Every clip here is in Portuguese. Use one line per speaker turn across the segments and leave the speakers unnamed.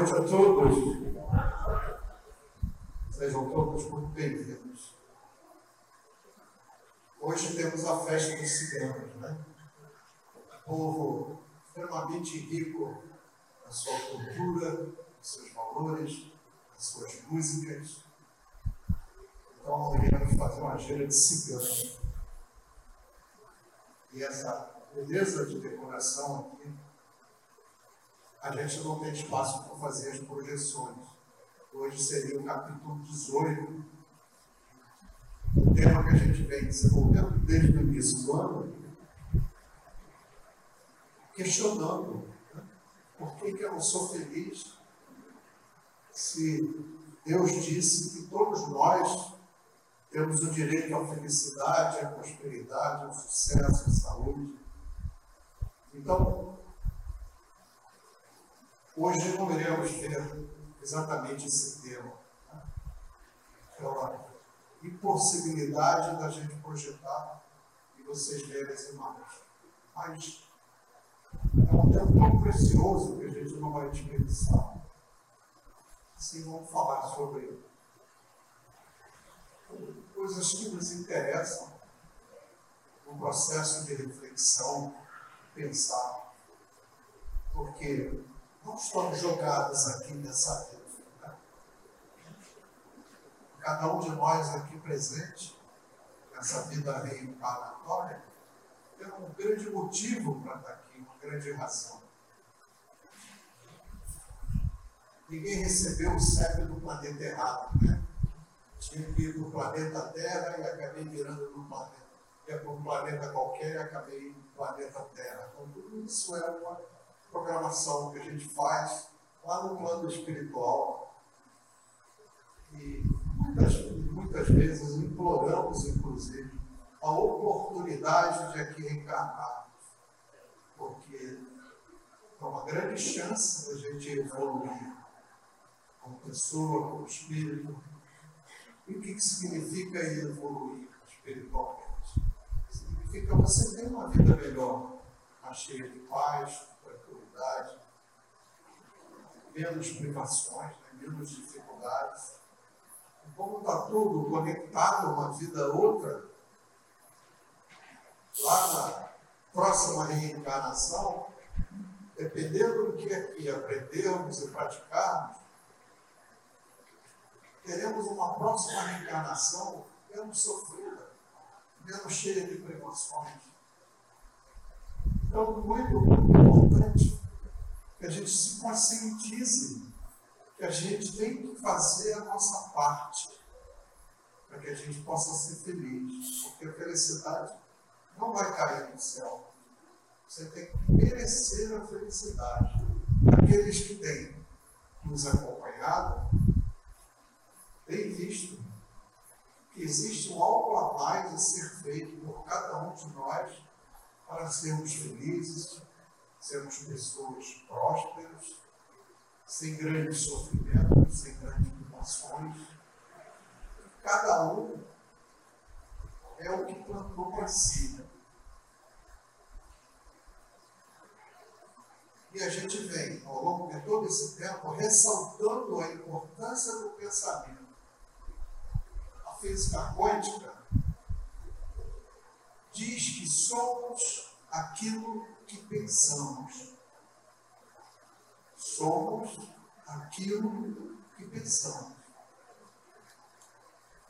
Noite a todos. Sejam todos muito bem-vindos. Hoje temos a festa dos ciganos, né? Um povo extremamente rico na sua cultura, nos seus valores, nas suas músicas. Então, iremos fazer uma gira de cigano. E essa beleza de decoração aqui, a gente não tem espaço para fazer as projeções. Hoje seria o capítulo 18. O tema que a gente vem desenvolvendo desde o início do ano, questionando né? por que, que eu não sou feliz se Deus disse que todos nós temos o direito à felicidade, à prosperidade, ao sucesso, à saúde. Então, hoje não iremos ver exatamente esse tema. Né? Pela impossibilidade da gente projetar e vocês verem as imagens. Mas é um tempo tão precioso que a gente não vai desperdiçar. Sim, vamos falar sobre coisas que nos interessam no processo de reflexão, pensar, porque não estamos jogados aqui nessa vida. Né? Cada um de nós aqui presente, nessa vida reencarnatória, tem um grande motivo para estar aqui, uma grande razão. Ninguém recebeu o cérebro do planeta errado, né? Tinha que ir para o planeta Terra e acabei virando no planeta. Ia para um planeta qualquer e acabei no planeta Terra. Então, tudo isso é uma programação que a gente faz lá no plano espiritual. E muitas, muitas vezes imploramos, inclusive, a oportunidade de aqui reencarnarmos. Porque é uma grande chance da gente evoluir como pessoa, como espírito. E o que, que significa evoluir espiritualmente? Significa você ter uma vida melhor, mais cheia de paz, tranquilidade, menos privações, né? menos dificuldades. E como está tudo conectado uma vida a outra, lá na próxima reencarnação, dependendo do que aqui aprendermos e praticarmos, teremos uma próxima reencarnação menos sofrida, menos cheia de privações. Então, muito importante que a gente se conscientize que a gente tem que fazer a nossa parte para que a gente possa ser feliz. Porque a felicidade não vai cair no céu. Você tem que merecer a felicidade. Aqueles que têm nos acompanhado têm visto que existe um algo a mais a ser feito por cada um de nós para sermos felizes, sermos pessoas prósperas, sem grandes sofrimentos, sem grandes privações. Cada um é o que plantou para si. E a gente vem, ao longo de todo esse tempo, ressaltando a importância do pensamento física quântica diz que somos aquilo que pensamos. Somos aquilo que pensamos.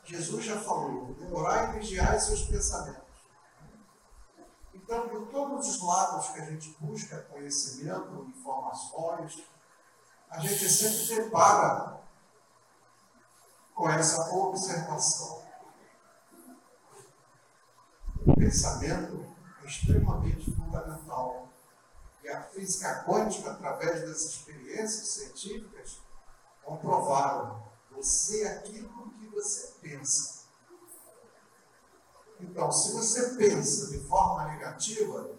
Jesus já falou, orar e vigiar seus pensamentos. Então, de todos os lados que a gente busca conhecimento, informações, a gente sempre depara com essa observação. O pensamento extremamente fundamental. E a física quântica, através das experiências científicas, comprovaram você é aquilo que você pensa. Então, se você pensa de forma negativa,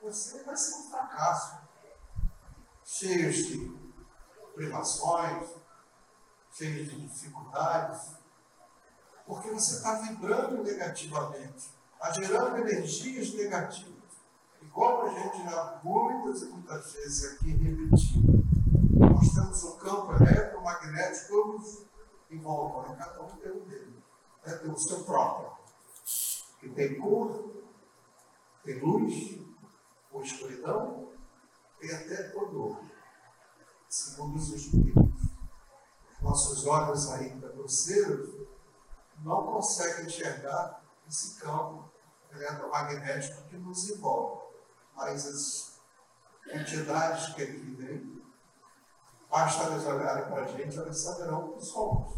você vai ser um fracasso, cheio de privações, cheio de dificuldades, porque você está vibrando negativamente, está gerando energias negativas. E como a gente já muitas e muitas vezes aqui repetiu, nós temos um campo eletromagnético todos em volta, né? cada um tem um dele, né? tem o seu próprio, que tem cor, tem luz, ou escuridão, tem até odor, segundo os espíritos. Nossos olhos ainda grosseiros não conseguem enxergar esse campo eletromagnético que nos envolve, mas as entidades que ele vem, basta eles olharem para a gente, eles saberão que somos,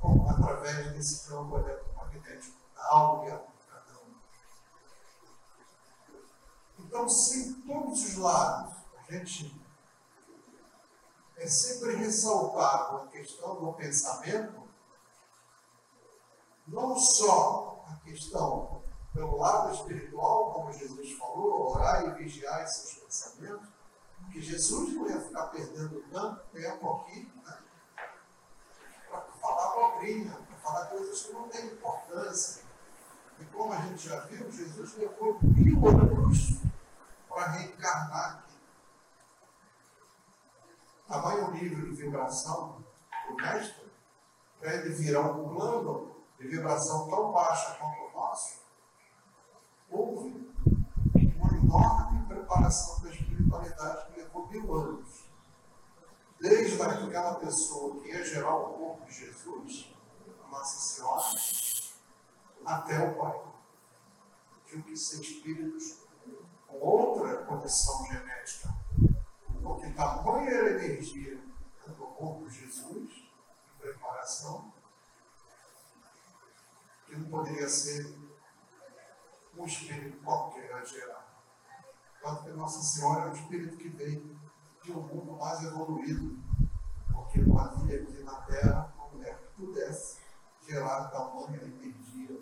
como através desse campo eletromagnético, da alma a cada um. Então, se todos os lados a gente é sempre ressaltado a questão do pensamento, não só a questão pelo lado espiritual, como Jesus falou, orar e vigiar seus pensamentos, porque Jesus não ia ficar perdendo tanto tempo aqui né, para falar dobrinha, para falar coisas que não têm importância. E como a gente já viu, Jesus levou mil anos para reencarnar aqui. Tamanho nível de vibração do mestre, para ele virar um plano de vibração tão baixa quanto o nosso, houve uma enorme preparação da espiritualidade que levou mil anos. Desde aquela pessoa que ia gerar o corpo de Jesus, a Nossa Senhora, até o Pai. Tinham que ser espíritos com outra condição genética. Porque tamanha era a energia do corpo de Jesus, em preparação, que não poderia ser um espírito qualquer a gerar. Que Nossa Senhora é um espírito que veio de um mundo mais evoluído, porque não havia aqui na Terra uma mulher que pudesse gerar tamanha energia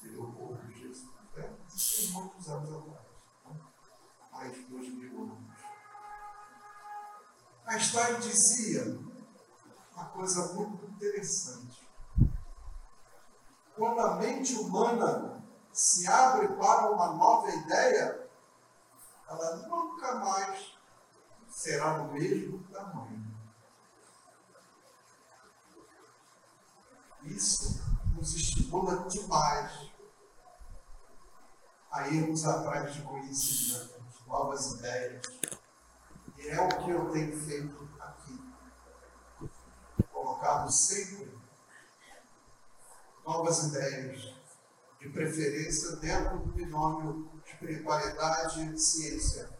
seria o corpo de Jesus. É, isso tem muitos anos atrás, né? mais de dois mil anos. Einstein dizia uma coisa muito interessante. Quando a mente humana se abre para uma nova ideia, ela nunca mais será do mesmo tamanho. Isso nos estimula demais a irmos atrás de conhecimento, novas ideias. E é o que eu tenho feito aqui. Colocado sempre novas ideias, de preferência dentro do binômio espiritualidade e ciência.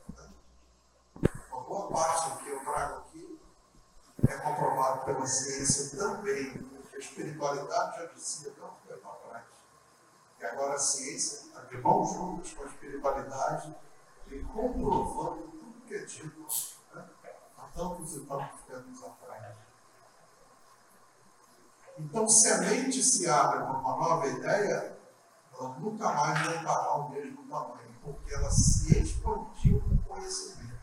Uma boa parte do que eu trago aqui é comprovado pela ciência também, porque a espiritualidade já dizia tanto tempo atrás. E agora a ciência está de mãos juntas com a espiritualidade e comprovando tudo que é dito né, há tantos e tantos anos atrás. Então, se a mente se abre para uma nova ideia, ela nunca mais voltará ao mesmo tamanho, porque ela se expandiu com conhecimento.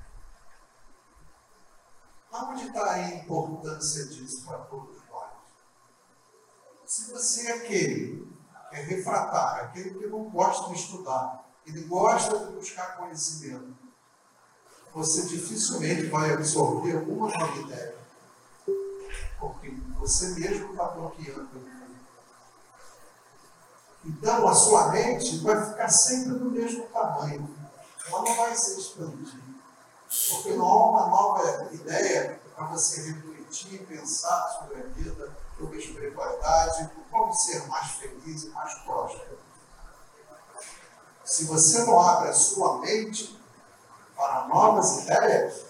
Onde está a importância disso para todos nós? Se você é aquele que é refratário, aquele que não gosta de estudar, ele gosta de buscar conhecimento, você dificilmente vai absorver alguma nova ideia, porque você mesmo está bloqueando então, a sua mente vai ficar sempre do mesmo tamanho. Ela não vai se expandir. Porque não há uma nova ideia para você refletir, pensar sobre a vida, sobre a espiritualidade, como ser mais feliz e mais próspero. Se você não abre a sua mente para novas ideias,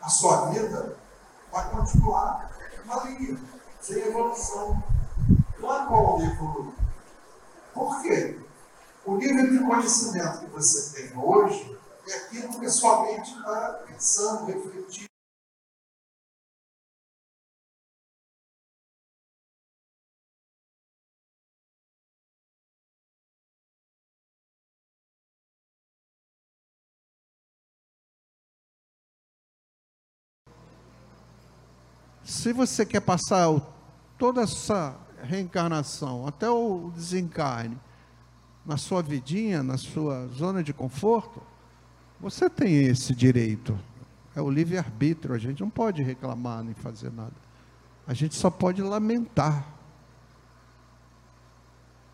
a sua vida vai continuar uma linha, sem evolução não há como evoluir. Por quê? O nível de conhecimento que você tem hoje é aquilo que sua mente está pensando, refletindo. Se você quer passar toda essa reencarnação, até o desencarne, na sua vidinha, na sua zona de conforto, você tem esse direito.
é o livre-arbítrio, a gente não pode reclamar nem fazer nada. A gente só pode lamentar.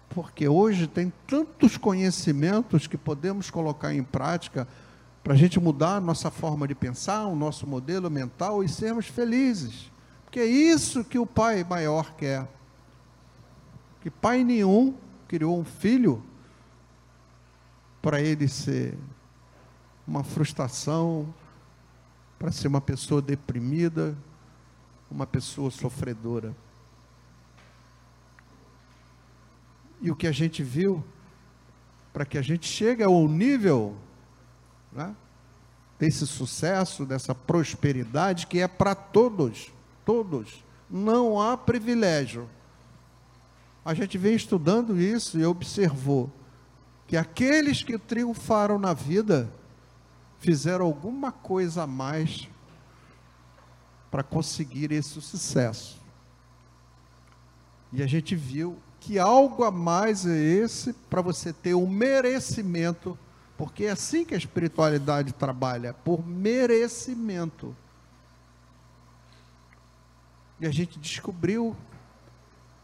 Porque hoje tem tantos conhecimentos que podemos colocar em prática para a gente mudar a nossa forma de pensar, o nosso modelo mental e sermos felizes. Porque é isso que o Pai maior quer. Que pai nenhum criou um filho para ele ser uma frustração, para ser uma pessoa deprimida, uma pessoa sofredora. E o que a gente viu, para que a gente chegue ao nível né, desse sucesso, dessa prosperidade que é para todos, todos. Não há privilégio. A gente vem estudando isso e observou que aqueles que triunfaram na vida fizeram alguma coisa a mais para conseguir esse sucesso. E a gente viu que algo a mais é esse para você ter um merecimento, porque é assim que a espiritualidade trabalha, por merecimento. E a gente descobriu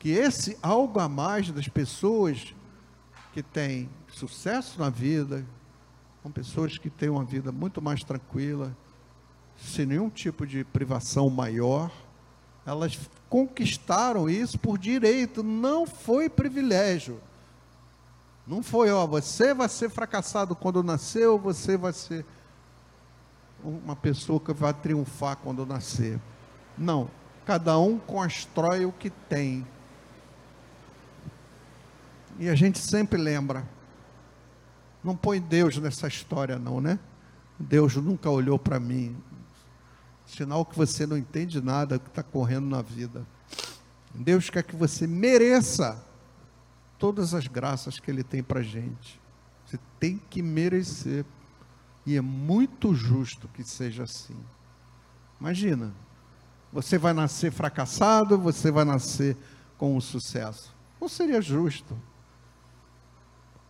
que esse algo a mais das pessoas que têm sucesso na vida, são pessoas que têm uma vida muito mais tranquila, sem nenhum tipo de privação maior. Elas conquistaram isso por direito, não foi privilégio. Não foi, ó, você vai ser fracassado quando nasceu, você vai ser uma pessoa que vai triunfar quando nascer. Não, cada um constrói o que tem. E a gente sempre lembra, não põe Deus nessa história, não, né? Deus nunca olhou para mim. Sinal que você não entende nada que está correndo na vida. Deus quer que você mereça todas as graças que Ele tem para a gente. Você tem que merecer. E é muito justo que seja assim. Imagina, você vai nascer fracassado, você vai nascer com um sucesso. Não seria justo.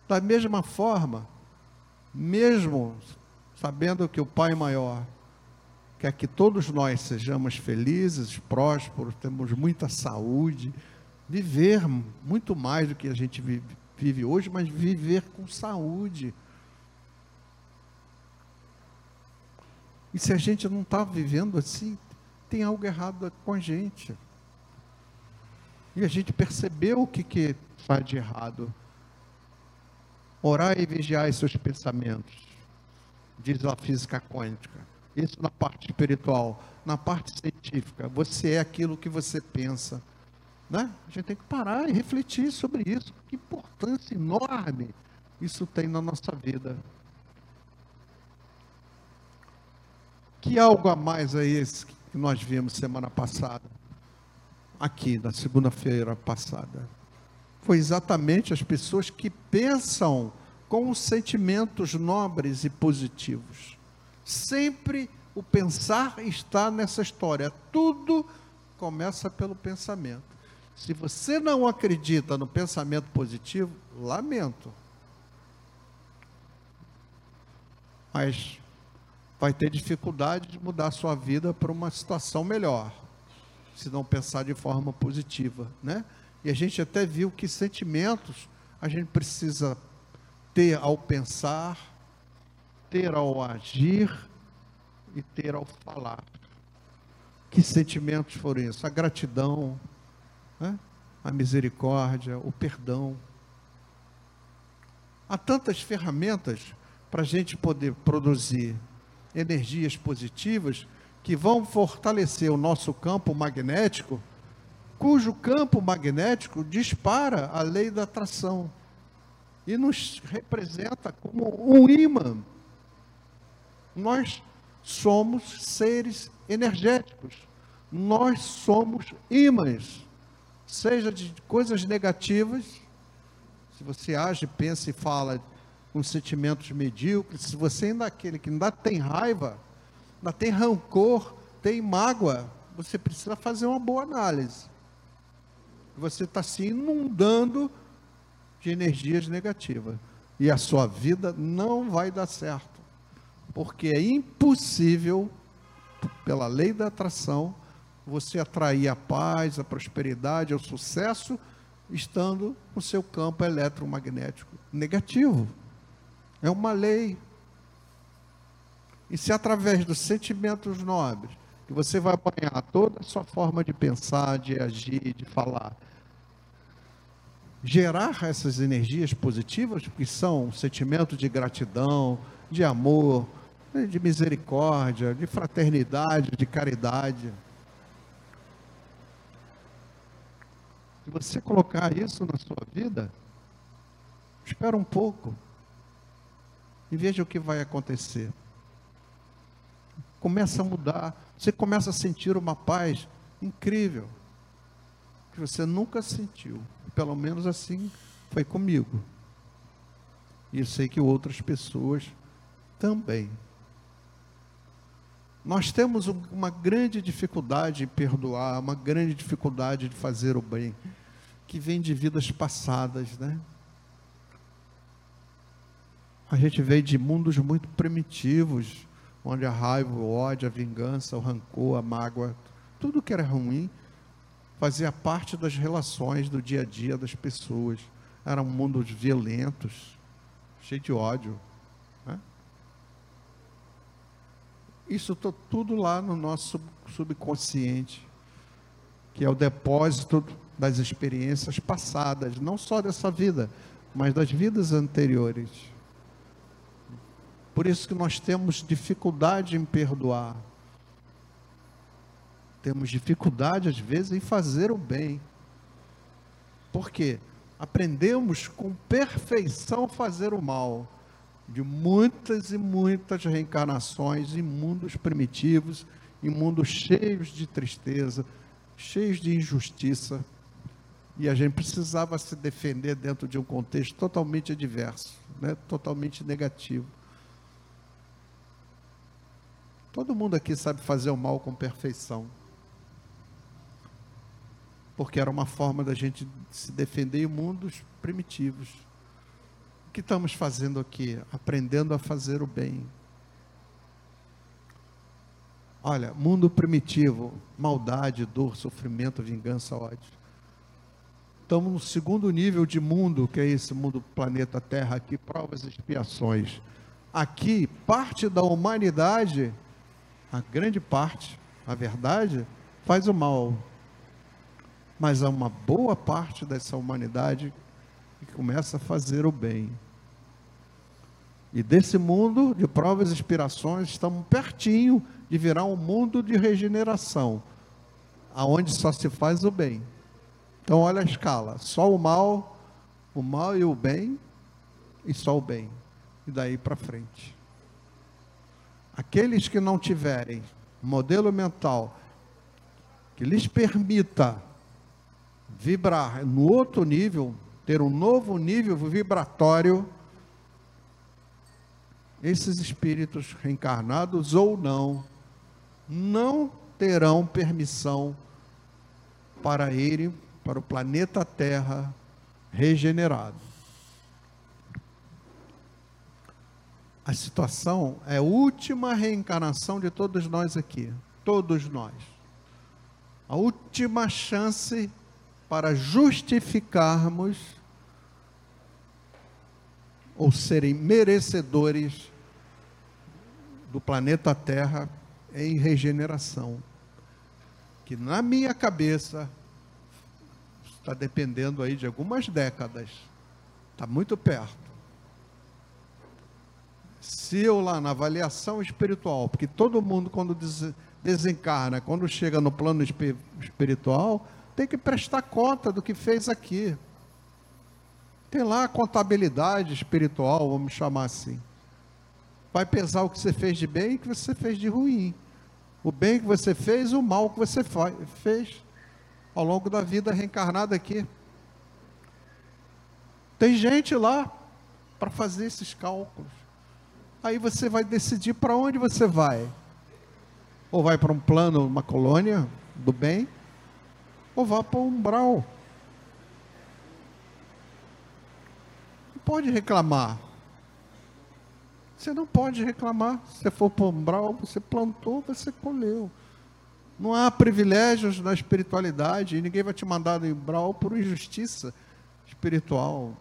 Da mesma forma, mesmo sabendo que o Pai maior quer que todos nós sejamos felizes, prósperos, temos muita saúde, viver muito mais do que a gente vive, hoje, mas viver com saúde. E se a gente não está vivendo assim, tem algo errado com a gente. E a gente percebeu o que, que faz de errado. Orar e vigiar seus pensamentos, diz a física quântica. Isso na parte espiritual. Na parte científica, você é aquilo que você pensa. Né? A gente tem que parar e refletir sobre isso. Que importância enorme isso tem na nossa vida. Que algo a mais é esse que nós vimos semana passada? Aqui, na segunda-feira passada foi exatamente as pessoas que pensam com sentimentos nobres e positivos. Sempre o pensar está nessa história. Tudo começa pelo pensamento. Se você não acredita no pensamento positivo, lamento. Mas vai ter dificuldade de mudar sua vida para uma situação melhor, se não pensar de forma positiva, né? E a gente até viu que sentimentos a gente precisa ter ao pensar, ter ao agir e ter ao falar. Que sentimentos foram esses? A gratidão, né? a misericórdia, o perdão. Há tantas ferramentas para a gente poder produzir energias positivas que vão fortalecer o nosso campo magnético cujo campo magnético dispara a lei da atração e nos representa como um imã. Nós somos seres energéticos, nós somos ímãs, seja de coisas negativas, se você age, pensa e fala com sentimentos medíocres, se você ainda é aquele que ainda tem raiva, ainda tem rancor, tem mágoa, você precisa fazer uma boa análise você está se inundando de energias negativas. E a sua vida não vai dar certo. Porque é impossível pela lei da atração, você atrair a paz, a prosperidade, o sucesso, estando no seu campo eletromagnético negativo. É uma lei. E se através dos sentimentos nobres, você vai apanhar toda a sua forma de pensar, de agir, de falar, gerar essas energias positivas, que são sentimento de gratidão, de amor, de misericórdia, de fraternidade, de caridade. Se você colocar isso na sua vida, espera um pouco e veja o que vai acontecer. Começa a mudar, você começa a sentir uma paz incrível que você nunca sentiu. Pelo menos assim foi comigo. E eu sei que outras pessoas também. Nós temos uma grande dificuldade em perdoar, uma grande dificuldade de fazer o bem, que vem de vidas passadas, né? A gente veio de mundos muito primitivos, onde a raiva, o ódio, a vingança, o rancor, a mágoa, tudo que era ruim, fazia parte das relações do dia a dia das pessoas. Eram mundos violentos, cheios de ódio. Né? Isso está tudo lá no nosso subconsciente, que é o depósito das experiências passadas, não só dessa vida, mas das vidas anteriores. Por isso que nós temos dificuldade em perdoar temos dificuldade, às vezes, em fazer o bem. Por quê? Aprendemos com perfeição fazer o mal. De muitas e muitas reencarnações em mundos primitivos, em mundos cheios de tristeza, cheios de injustiça. E a gente precisava se defender dentro de um contexto totalmente adverso, né? totalmente negativo. Todo mundo aqui sabe fazer o mal com perfeição porque era uma forma da gente se defender em mundos primitivos. O que estamos fazendo aqui? Aprendendo a fazer o bem. Olha, mundo primitivo, maldade, dor, sofrimento, vingança, ódio. Estamos no segundo nível de mundo, que é esse mundo planeta Terra aqui, provas e expiações. Aqui, parte da humanidade, a grande parte, a verdade, faz o mal, mas há uma boa parte dessa humanidade que começa a fazer o bem. E desse mundo de provas e inspirações, estamos pertinho de virar um mundo de regeneração, aonde só se faz o bem. Então olha a escala, só o mal, o mal e o bem, e só o bem. E daí para frente. Aqueles que não tiverem modelo mental que lhes permita vibrar no outro nível, ter um novo nível vibratório, esses espíritos reencarnados ou não, não terão permissão para irem para o planeta Terra regenerado. A situação é a última reencarnação de todos nós aqui, todos nós. A última chance para justificarmos ou serem merecedores do planeta Terra em regeneração. Que na minha cabeça está dependendo aí de algumas décadas. Está muito perto. Se eu lá na avaliação espiritual, porque todo mundo quando desencarna, quando chega no plano espiritual, tem que prestar conta do que fez aqui. Tem lá a contabilidade espiritual, vamos chamar assim. Vai pesar o que você fez de bem e o que você fez de ruim. O bem que você fez, o mal que você fez ao longo da vida reencarnada aqui. Tem gente lá para fazer esses cálculos. Aí você vai decidir para onde você vai. Ou vai para um plano, uma colônia do bem, ou vá para o umbral. Não pode reclamar. Você não pode reclamar. Se você for para o umbral, você plantou, você colheu. Não há privilégios na espiritualidade e ninguém vai te mandar no umbral por injustiça espiritual.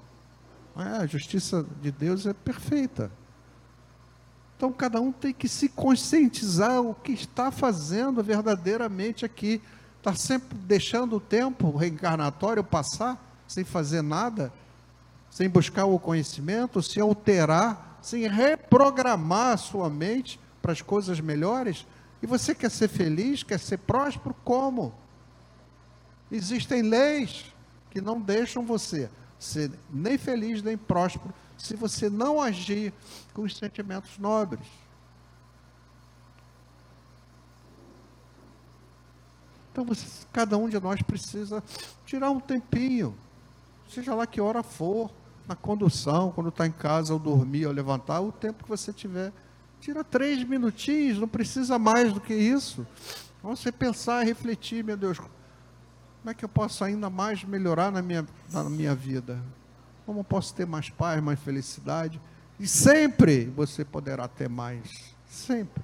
É, a justiça de Deus é perfeita. Então cada um tem que se conscientizar o que está fazendo verdadeiramente aqui. Está sempre deixando o tempo reencarnatório passar sem fazer nada, sem buscar o conhecimento, se alterar, sem reprogramar a sua mente para as coisas melhores. E você quer ser feliz, quer ser próspero? Como? Existem leis que não deixam você ser nem feliz nem próspero se você não agir com os sentimentos nobres. Então, você, cada um de nós precisa tirar um tempinho, seja lá que hora for, na condução, quando está em casa, ou dormir, ou levantar, o tempo que você tiver. Tira três minutinhos, não precisa mais do que isso. Você pensar refletir, meu Deus, como é que eu posso ainda mais melhorar na minha, na minha vida? Como posso ter mais paz, mais felicidade? E sempre você poderá ter mais. Sempre.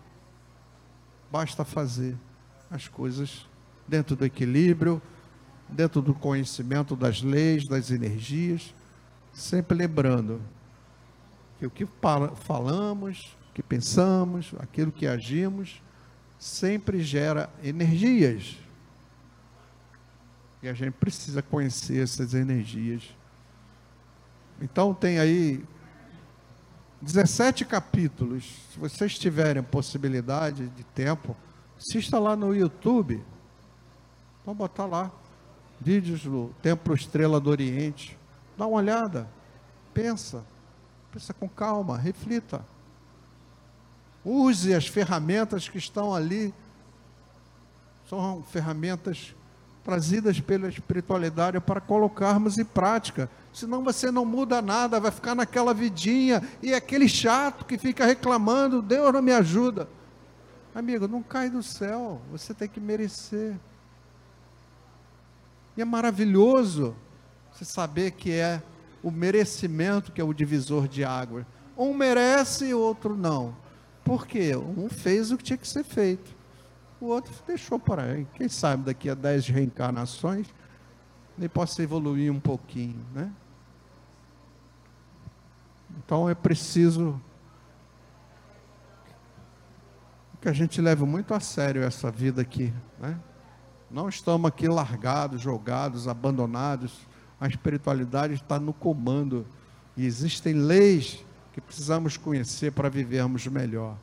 Basta fazer as coisas dentro do equilíbrio, dentro do conhecimento das leis, das energias. Sempre lembrando que o que falamos, o que pensamos, aquilo que agimos, sempre gera energias e a gente precisa conhecer essas energias. Então tem aí 17 capítulos. Se vocês tiverem possibilidade de tempo, assista lá no YouTube. Vamos botar lá. Vídeos do Templo Estrela do Oriente. Dá uma olhada. Pensa. Pensa com calma. Reflita. Use as ferramentas que estão ali. São ferramentas trazidas pela espiritualidade para colocarmos em prática. Senão você não muda nada, vai ficar naquela vidinha e é aquele chato que fica reclamando, Deus não me ajuda. Amigo, não cai do céu, você tem que merecer. E é maravilhoso você saber que é o merecimento que é o divisor de água. Um merece e o outro não. Por quê? Um fez o que tinha que ser feito o outro deixou por aí. Quem sabe daqui a dez reencarnações ele possa evoluir um pouquinho, né? Então é preciso que a gente leve muito a sério essa vida aqui, né? Não estamos aqui largados, jogados, abandonados. A espiritualidade está no comando e existem leis que precisamos conhecer para vivermos melhor.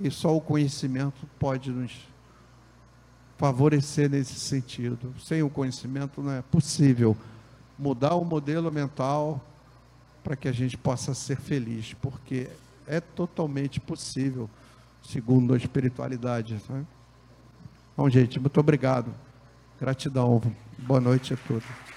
E só o conhecimento pode nos favorecer nesse sentido. Sem o conhecimento não é possível mudar o modelo mental para que a gente possa ser feliz, porque é totalmente possível, segundo a espiritualidade. Né? Bom, gente, muito obrigado. Gratidão. Boa noite a todos.